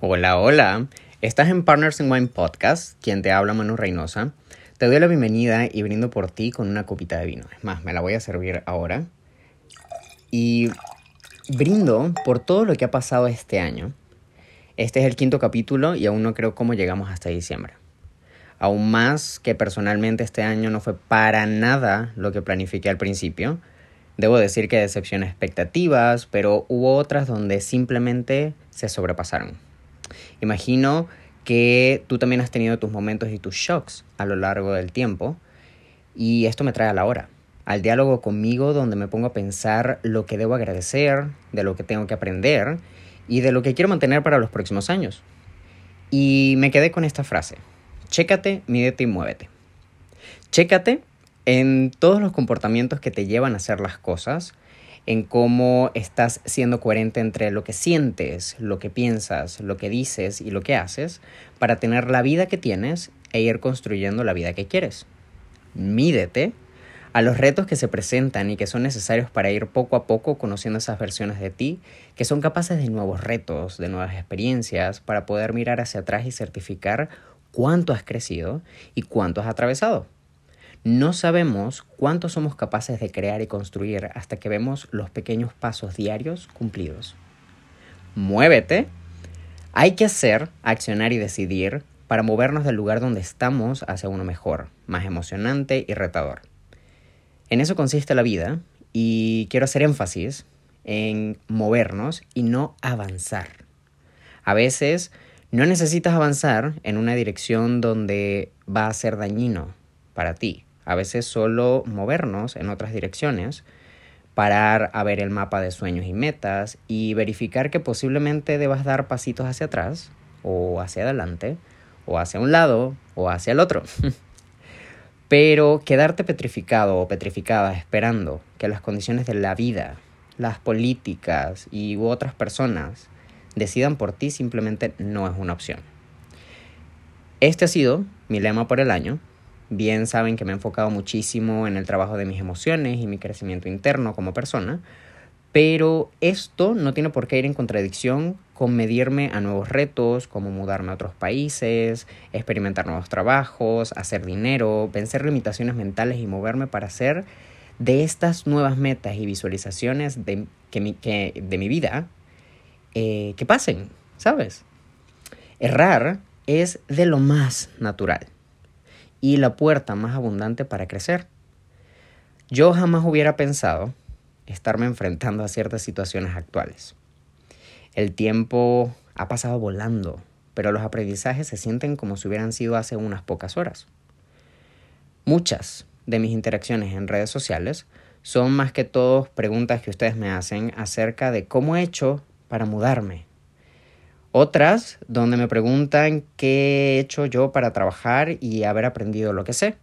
Hola, hola. Estás en Partners in Wine Podcast, quien te habla Manu Reynosa. Te doy la bienvenida y brindo por ti con una copita de vino. Es más, me la voy a servir ahora. Y brindo por todo lo que ha pasado este año. Este es el quinto capítulo y aún no creo cómo llegamos hasta diciembre. Aún más que personalmente este año no fue para nada lo que planifiqué al principio. Debo decir que decepcioné expectativas, pero hubo otras donde simplemente se sobrepasaron. Imagino que tú también has tenido tus momentos y tus shocks a lo largo del tiempo y esto me trae a la hora, al diálogo conmigo donde me pongo a pensar lo que debo agradecer, de lo que tengo que aprender y de lo que quiero mantener para los próximos años. Y me quedé con esta frase, chécate, mídete y muévete. Chécate en todos los comportamientos que te llevan a hacer las cosas, en cómo estás siendo coherente entre lo que sientes, lo que piensas, lo que dices y lo que haces, para tener la vida que tienes e ir construyendo la vida que quieres. Mídete a los retos que se presentan y que son necesarios para ir poco a poco conociendo esas versiones de ti que son capaces de nuevos retos, de nuevas experiencias, para poder mirar hacia atrás y certificar cuánto has crecido y cuánto has atravesado. No sabemos cuánto somos capaces de crear y construir hasta que vemos los pequeños pasos diarios cumplidos. Muévete. Hay que hacer, accionar y decidir para movernos del lugar donde estamos hacia uno mejor, más emocionante y retador. En eso consiste la vida y quiero hacer énfasis en movernos y no avanzar. A veces no necesitas avanzar en una dirección donde va a ser dañino para ti a veces solo movernos en otras direcciones, parar a ver el mapa de sueños y metas y verificar que posiblemente debas dar pasitos hacia atrás o hacia adelante o hacia un lado o hacia el otro. Pero quedarte petrificado o petrificada esperando que las condiciones de la vida, las políticas y otras personas decidan por ti simplemente no es una opción. Este ha sido mi lema por el año Bien saben que me he enfocado muchísimo en el trabajo de mis emociones y mi crecimiento interno como persona, pero esto no tiene por qué ir en contradicción con medirme a nuevos retos, como mudarme a otros países, experimentar nuevos trabajos, hacer dinero, vencer limitaciones mentales y moverme para hacer de estas nuevas metas y visualizaciones de, que mi, de mi vida eh, que pasen, ¿sabes? Errar es de lo más natural y la puerta más abundante para crecer. Yo jamás hubiera pensado estarme enfrentando a ciertas situaciones actuales. El tiempo ha pasado volando, pero los aprendizajes se sienten como si hubieran sido hace unas pocas horas. Muchas de mis interacciones en redes sociales son más que todo preguntas que ustedes me hacen acerca de cómo he hecho para mudarme, otras donde me preguntan qué he hecho yo para trabajar y haber aprendido lo que sé.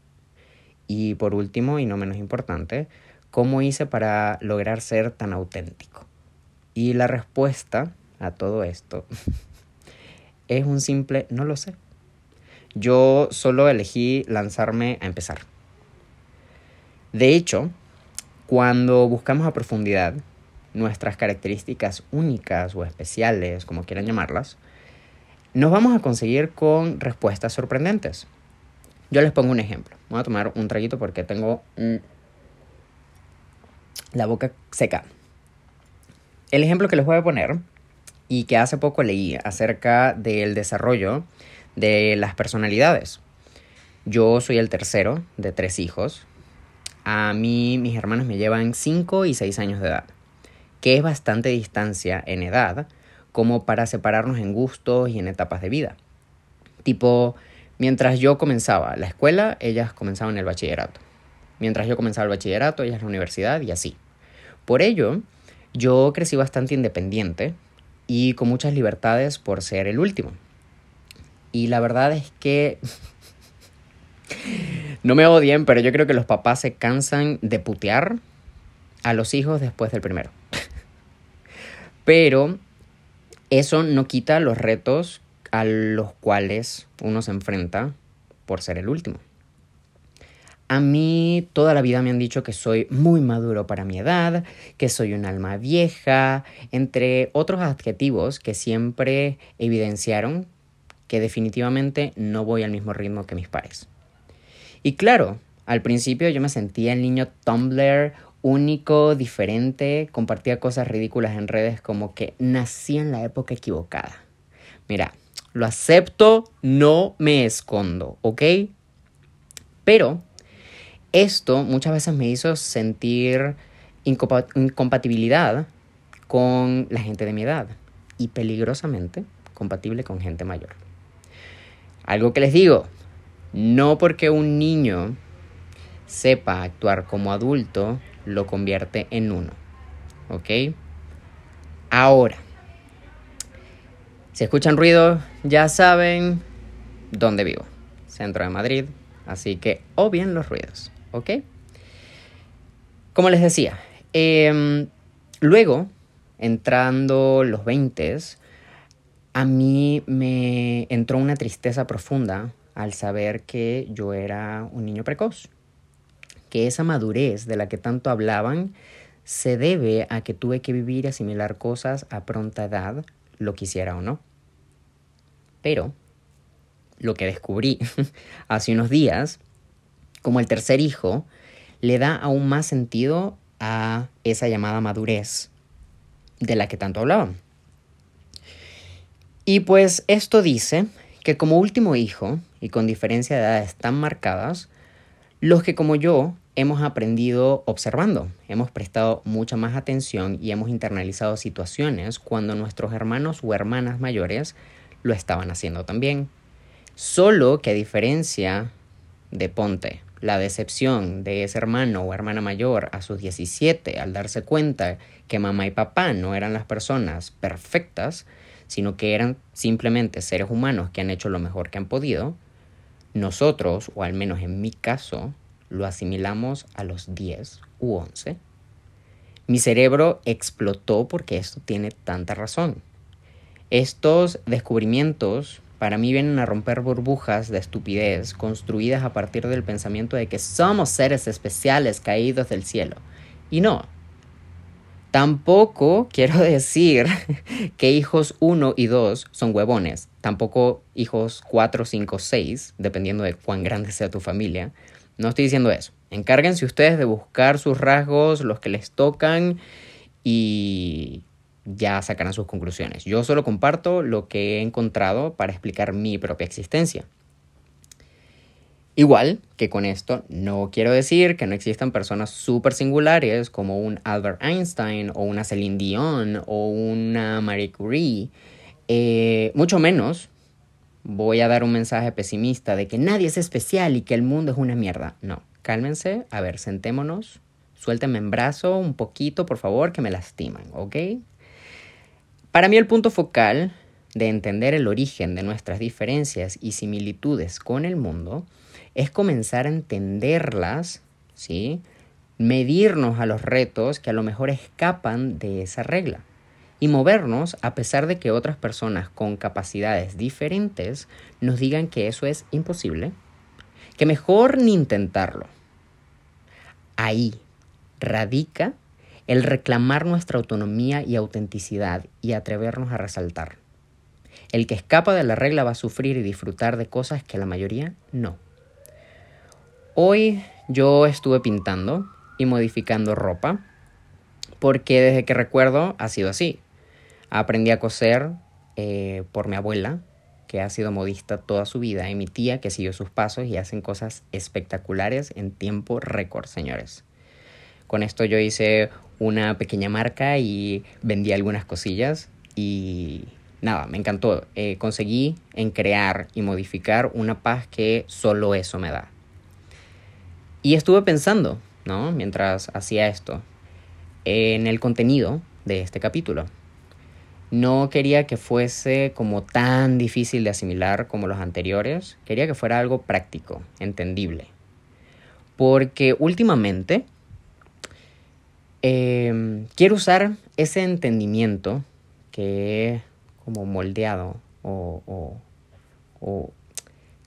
Y por último, y no menos importante, cómo hice para lograr ser tan auténtico. Y la respuesta a todo esto es un simple no lo sé. Yo solo elegí lanzarme a empezar. De hecho, cuando buscamos a profundidad nuestras características únicas o especiales, como quieran llamarlas, nos vamos a conseguir con respuestas sorprendentes. Yo les pongo un ejemplo. Voy a tomar un traguito porque tengo la boca seca. El ejemplo que les voy a poner y que hace poco leí acerca del desarrollo de las personalidades. Yo soy el tercero de tres hijos. A mí mis hermanos me llevan 5 y 6 años de edad que es bastante distancia en edad como para separarnos en gustos y en etapas de vida. Tipo, mientras yo comenzaba la escuela, ellas comenzaban el bachillerato. Mientras yo comenzaba el bachillerato, ellas la universidad y así. Por ello, yo crecí bastante independiente y con muchas libertades por ser el último. Y la verdad es que no me odien, pero yo creo que los papás se cansan de putear a los hijos después del primero. Pero eso no quita los retos a los cuales uno se enfrenta por ser el último. A mí toda la vida me han dicho que soy muy maduro para mi edad, que soy un alma vieja, entre otros adjetivos que siempre evidenciaron que definitivamente no voy al mismo ritmo que mis pares. Y claro, al principio yo me sentía el niño Tumblr único, diferente, compartía cosas ridículas en redes como que nací en la época equivocada. Mira, lo acepto, no me escondo, ¿ok? Pero esto muchas veces me hizo sentir incompatibilidad con la gente de mi edad y peligrosamente compatible con gente mayor. Algo que les digo, no porque un niño sepa actuar como adulto, lo convierte en uno. ¿Ok? Ahora, si escuchan ruido, ya saben dónde vivo. Centro de Madrid. Así que obvien los ruidos. ¿Ok? Como les decía, em, luego, entrando los 20, a mí me entró una tristeza profunda al saber que yo era un niño precoz que esa madurez de la que tanto hablaban se debe a que tuve que vivir y asimilar cosas a pronta edad, lo quisiera o no. Pero lo que descubrí hace unos días, como el tercer hijo, le da aún más sentido a esa llamada madurez de la que tanto hablaban. Y pues esto dice que como último hijo, y con diferencia de edades tan marcadas, los que como yo hemos aprendido observando, hemos prestado mucha más atención y hemos internalizado situaciones cuando nuestros hermanos o hermanas mayores lo estaban haciendo también. Solo que a diferencia de Ponte, la decepción de ese hermano o hermana mayor a sus 17 al darse cuenta que mamá y papá no eran las personas perfectas, sino que eran simplemente seres humanos que han hecho lo mejor que han podido, nosotros, o al menos en mi caso, lo asimilamos a los 10 u 11, mi cerebro explotó porque esto tiene tanta razón. Estos descubrimientos para mí vienen a romper burbujas de estupidez construidas a partir del pensamiento de que somos seres especiales caídos del cielo. Y no. Tampoco quiero decir que hijos 1 y 2 son huevones. Tampoco hijos 4, 5, 6, dependiendo de cuán grande sea tu familia, no estoy diciendo eso. Encárguense ustedes de buscar sus rasgos, los que les tocan y ya sacarán sus conclusiones. Yo solo comparto lo que he encontrado para explicar mi propia existencia. Igual que con esto no quiero decir que no existan personas súper singulares como un Albert Einstein o una Celine Dion o una Marie Curie. Eh, mucho menos voy a dar un mensaje pesimista de que nadie es especial y que el mundo es una mierda. No, cálmense, a ver, sentémonos, suéltenme en brazo un poquito, por favor, que me lastiman, ¿ok? Para mí el punto focal de entender el origen de nuestras diferencias y similitudes con el mundo es comenzar a entenderlas, ¿sí? Medirnos a los retos que a lo mejor escapan de esa regla y movernos a pesar de que otras personas con capacidades diferentes nos digan que eso es imposible, que mejor ni intentarlo. Ahí radica el reclamar nuestra autonomía y autenticidad y atrevernos a resaltar. El que escapa de la regla va a sufrir y disfrutar de cosas que la mayoría no. Hoy yo estuve pintando y modificando ropa porque desde que recuerdo ha sido así. Aprendí a coser eh, por mi abuela, que ha sido modista toda su vida, y mi tía, que siguió sus pasos y hacen cosas espectaculares en tiempo récord, señores. Con esto yo hice una pequeña marca y vendí algunas cosillas y nada, me encantó. Eh, conseguí en crear y modificar una paz que solo eso me da. Y estuve pensando, ¿no? Mientras hacía esto, en el contenido de este capítulo. No quería que fuese como tan difícil de asimilar como los anteriores, quería que fuera algo práctico, entendible. Porque últimamente em, quiero usar ese entendimiento que he como moldeado o, o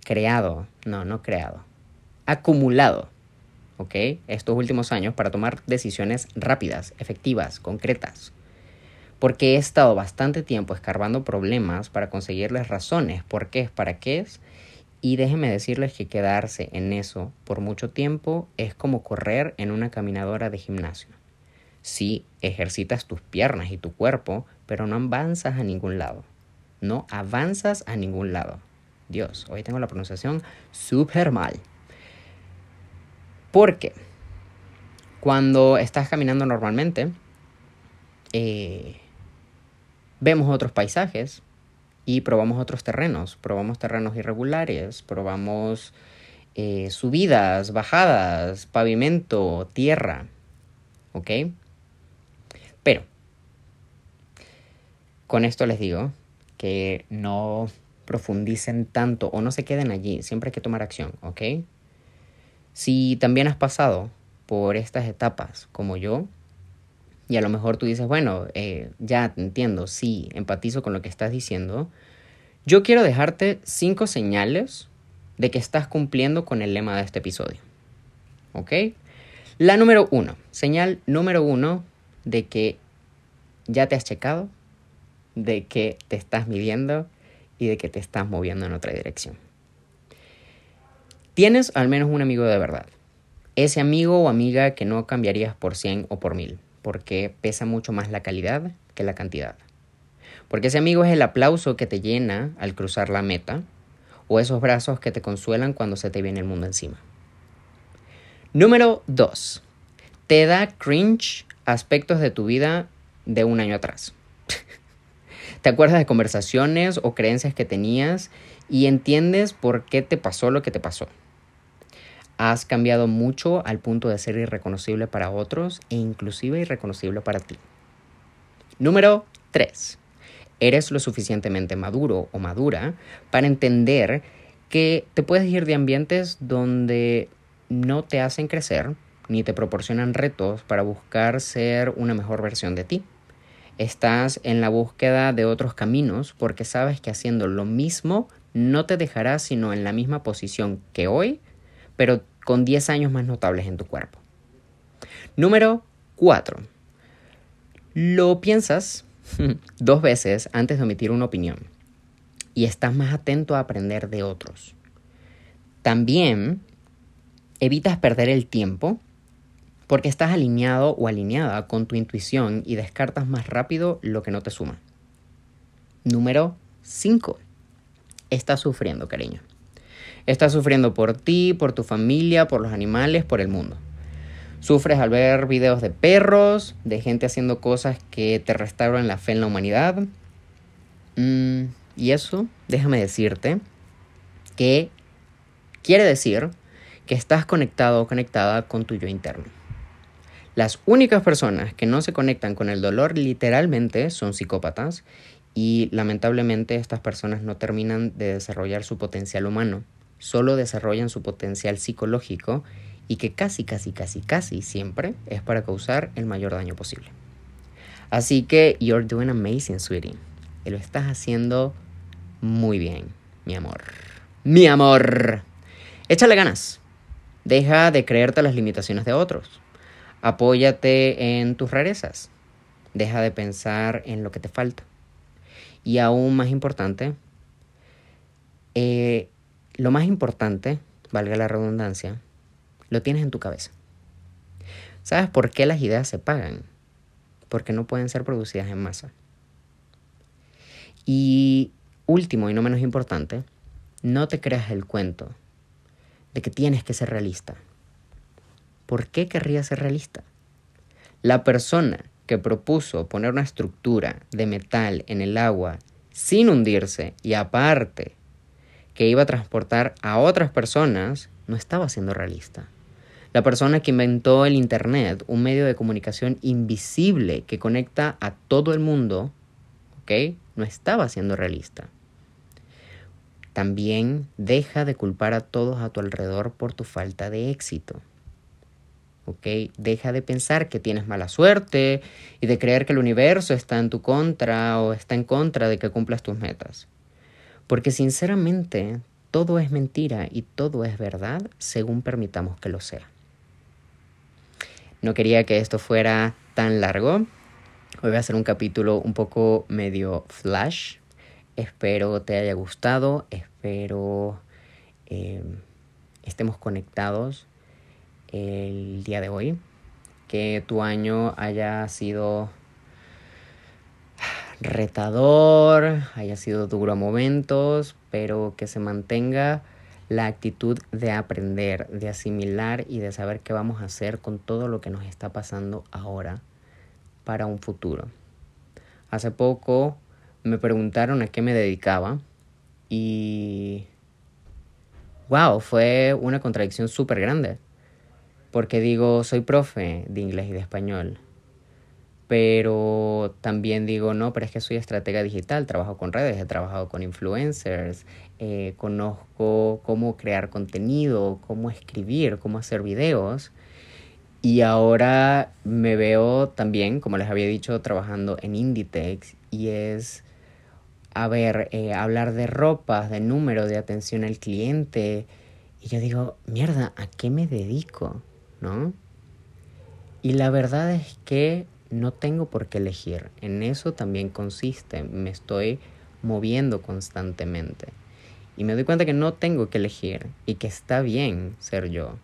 creado, no, no creado, acumulado ¿ok? Estos últimos años para tomar decisiones rápidas, efectivas, concretas. Porque he estado bastante tiempo escarbando problemas para conseguirles razones, por qué es, para qué es. Y déjenme decirles que quedarse en eso por mucho tiempo es como correr en una caminadora de gimnasio. Sí, ejercitas tus piernas y tu cuerpo, pero no avanzas a ningún lado. No avanzas a ningún lado. Dios, hoy tengo la pronunciación súper mal. Porque cuando estás caminando normalmente, eh, vemos otros paisajes y probamos otros terrenos. Probamos terrenos irregulares, probamos eh, subidas, bajadas, pavimento, tierra. ¿Ok? Pero, con esto les digo que no profundicen tanto o no se queden allí, siempre hay que tomar acción, ¿ok? Si también has pasado por estas etapas como yo, y a lo mejor tú dices, bueno, eh, ya entiendo, sí, empatizo con lo que estás diciendo, yo quiero dejarte cinco señales de que estás cumpliendo con el lema de este episodio. ¿Ok? La número uno, señal número uno de que ya te has checado, de que te estás midiendo y de que te estás moviendo en otra dirección. Tienes al menos un amigo de verdad. Ese amigo o amiga que no cambiarías por 100 o por 1000, porque pesa mucho más la calidad que la cantidad. Porque ese amigo es el aplauso que te llena al cruzar la meta o esos brazos que te consuelan cuando se te viene el mundo encima. Número 2. Te da cringe aspectos de tu vida de un año atrás. te acuerdas de conversaciones o creencias que tenías y entiendes por qué te pasó lo que te pasó. Has cambiado mucho al punto de ser irreconocible para otros e inclusive irreconocible para ti. Número 3. Eres lo suficientemente maduro o madura para entender que te puedes ir de ambientes donde no te hacen crecer ni te proporcionan retos para buscar ser una mejor versión de ti. Estás en la búsqueda de otros caminos porque sabes que haciendo lo mismo no te dejarás sino en la misma posición que hoy, pero con 10 años más notables en tu cuerpo. Número 4. Lo piensas dos veces antes de omitir una opinión y estás más atento a aprender de otros. También evitas perder el tiempo porque estás alineado o alineada con tu intuición y descartas más rápido lo que no te suma. Número 5. Estás sufriendo, cariño. Estás sufriendo por ti, por tu familia, por los animales, por el mundo. Sufres al ver videos de perros, de gente haciendo cosas que te restauran la fe en la humanidad. Mm, y eso, déjame decirte, que quiere decir que estás conectado o conectada con tu yo interno. Las únicas personas que no se conectan con el dolor literalmente son psicópatas y lamentablemente estas personas no terminan de desarrollar su potencial humano, solo desarrollan su potencial psicológico y que casi, casi, casi, casi siempre es para causar el mayor daño posible. Así que you're doing amazing, sweetie. Lo estás haciendo muy bien, mi amor. Mi amor. Échale ganas. Deja de creerte las limitaciones de otros. Apóyate en tus rarezas. Deja de pensar en lo que te falta. Y aún más importante, eh, lo más importante, valga la redundancia, lo tienes en tu cabeza. ¿Sabes por qué las ideas se pagan? Porque no pueden ser producidas en masa. Y último y no menos importante, no te creas el cuento de que tienes que ser realista. ¿por qué querría ser realista? La persona que propuso poner una estructura de metal en el agua sin hundirse y aparte que iba a transportar a otras personas, no estaba siendo realista. La persona que inventó el Internet, un medio de comunicación invisible que conecta a todo el mundo, ¿ok? No estaba siendo realista. También deja de culpar a todos a tu alrededor por tu falta de éxito. ¿ok? Deja de pensar que tienes mala suerte y de creer que el universo está en tu contra o está en contra de que cumplas tus metas. Porque sinceramente todo es mentira y todo es verdad según permitamos que lo sea. No quería que esto fuera tan largo. Hoy voy a hacer un capítulo un poco medio flash. Espero te haya gustado. Espero eh, estemos conectados el día de hoy. Que tu año haya sido retador, haya sido duro a momentos, pero que se mantenga la actitud de aprender, de asimilar y de saber qué vamos a hacer con todo lo que nos está pasando ahora para un futuro. Hace poco me preguntaron a qué me dedicaba y wow, fue una contradicción súper grande. Porque digo, soy profe de inglés y de español pero también digo, no, pero es que soy estratega digital, trabajo con redes, he trabajado con influencers, eh, conozco cómo crear contenido, cómo escribir, cómo hacer videos. Y ahora me veo también, como les había dicho, trabajando en Inditex y es, a ver, eh, hablar de ropas, de números, de atención al cliente. Y yo digo, mierda, ¿a qué me dedico? ¿No? Y la verdad es que no tengo por qué elegir. En eso también consiste. Me estoy moviendo constantemente. Y me doy cuenta que no tengo que elegir y que está bien ser yo.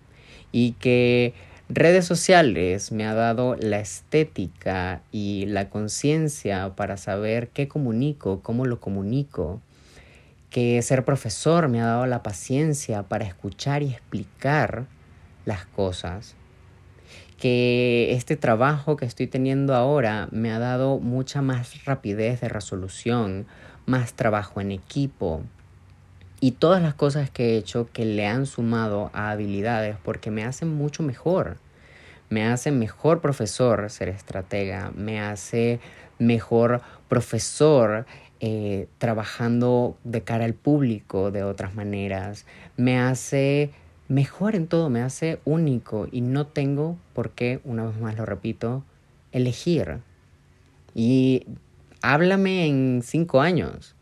Y que redes sociales me ha dado la estética y la conciencia para saber qué comunico, cómo lo comunico. Que ser profesor me ha dado la paciencia para escuchar y explicar las cosas que este trabajo que estoy teniendo ahora me ha dado mucha más rapidez de resolución, más trabajo en equipo y todas las cosas que he hecho que le han sumado a habilidades porque me hacen mucho mejor. Me hace mejor profesor ser estratega, me hace mejor profesor eh, trabajando de cara al público de otras maneras, me hace mejor en todo, me hace único y no tengo por qué, una vez más lo repito, elegir. Y háblame en cinco años.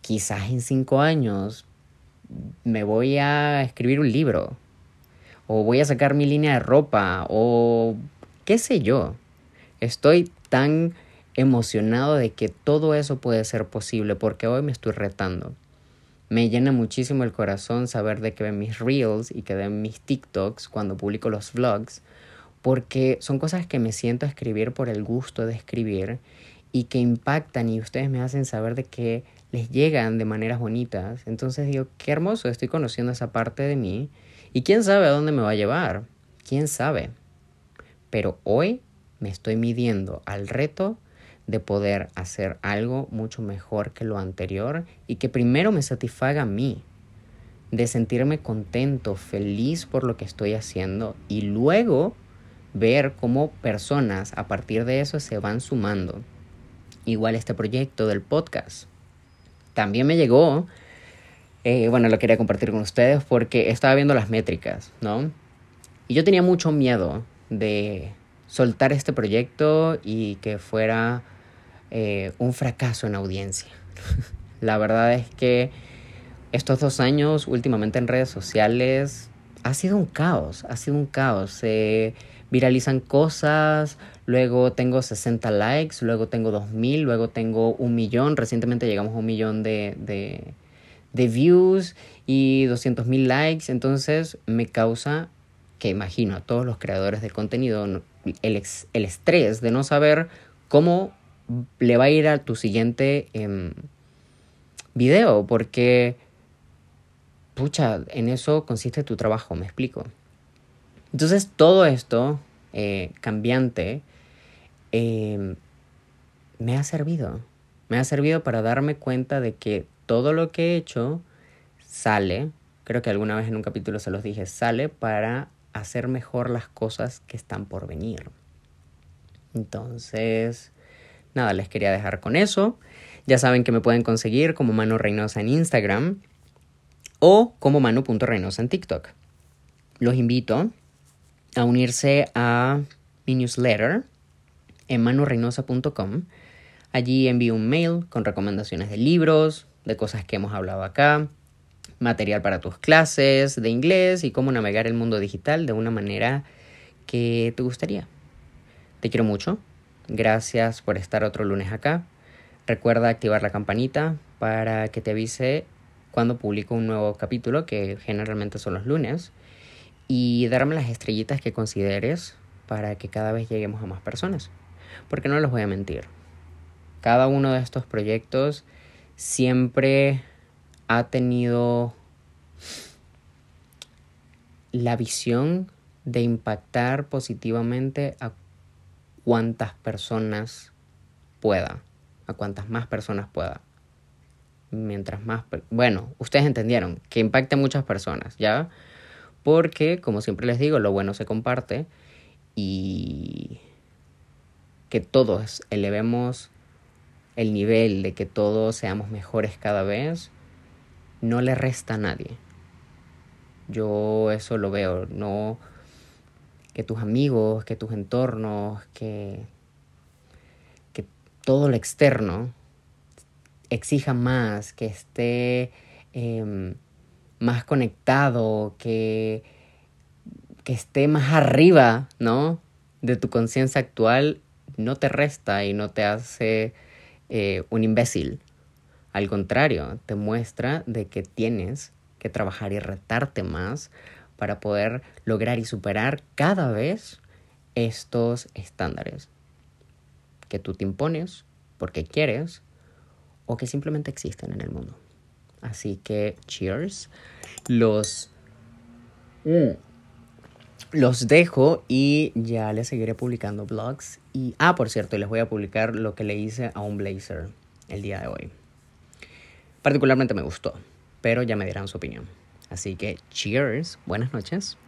Quizás en cinco años me voy a escribir un libro o voy a sacar mi línea de ropa o qué sé yo. Estoy tan emocionado de que todo eso puede ser posible porque hoy me estoy retando. Me llena muchísimo el corazón saber de que ven mis reels y que ven mis TikToks cuando publico los vlogs, porque son cosas que me siento a escribir por el gusto de escribir y que impactan y ustedes me hacen saber de que les llegan de maneras bonitas. Entonces digo, qué hermoso, estoy conociendo esa parte de mí y quién sabe a dónde me va a llevar, quién sabe. Pero hoy me estoy midiendo al reto de poder hacer algo mucho mejor que lo anterior y que primero me satisfaga a mí, de sentirme contento, feliz por lo que estoy haciendo y luego ver cómo personas a partir de eso se van sumando. Igual este proyecto del podcast. También me llegó, eh, bueno, lo quería compartir con ustedes porque estaba viendo las métricas, ¿no? Y yo tenía mucho miedo de soltar este proyecto y que fuera eh, un fracaso en audiencia. La verdad es que estos dos años últimamente en redes sociales ha sido un caos, ha sido un caos. Se viralizan cosas, luego tengo 60 likes, luego tengo 2000, luego tengo un millón, recientemente llegamos a un millón de, de, de views y 200 mil likes, entonces me causa que imagino a todos los creadores de contenido el, el estrés de no saber cómo le va a ir a tu siguiente em, video, porque, pucha, en eso consiste tu trabajo, me explico. Entonces, todo esto eh, cambiante em, me ha servido. Me ha servido para darme cuenta de que todo lo que he hecho sale, creo que alguna vez en un capítulo se los dije, sale para hacer mejor las cosas que están por venir. Entonces, Nada, les quería dejar con eso. Ya saben que me pueden conseguir como Mano Reynosa en Instagram o como Manu.reynosa en TikTok. Los invito a unirse a mi newsletter en manureynosa.com. Allí envío un mail con recomendaciones de libros, de cosas que hemos hablado acá, material para tus clases de inglés y cómo navegar el mundo digital de una manera que te gustaría. Te quiero mucho. Gracias por estar otro lunes acá. Recuerda activar la campanita para que te avise cuando publico un nuevo capítulo, que generalmente son los lunes. Y darme las estrellitas que consideres para que cada vez lleguemos a más personas. Porque no les voy a mentir. Cada uno de estos proyectos siempre ha tenido la visión de impactar positivamente a cuantas personas pueda, a cuantas más personas pueda. Mientras más, bueno, ustedes entendieron, que impacte a muchas personas, ¿ya? Porque, como siempre les digo, lo bueno se comparte y que todos elevemos el nivel de que todos seamos mejores cada vez, no le resta a nadie. Yo eso lo veo, no que tus amigos, que tus entornos, que, que todo lo externo exija más, que esté em, más conectado, que, que esté más arriba, ¿no? De tu conciencia actual, no te resta y no te hace eh, un imbécil. Al contrario, te muestra de que tienes que trabajar y retarte más para poder lograr y superar cada vez estos estándares que tú te impones porque quieres o que simplemente existen en el mundo. Así que, cheers. Los, mm, los dejo y ya les seguiré publicando blogs. Y, ah, por cierto, les voy a publicar lo que le hice a un blazer el día de hoy. Particularmente me gustó, pero ya me dirán su opinión. Así que, cheers, buenas noches.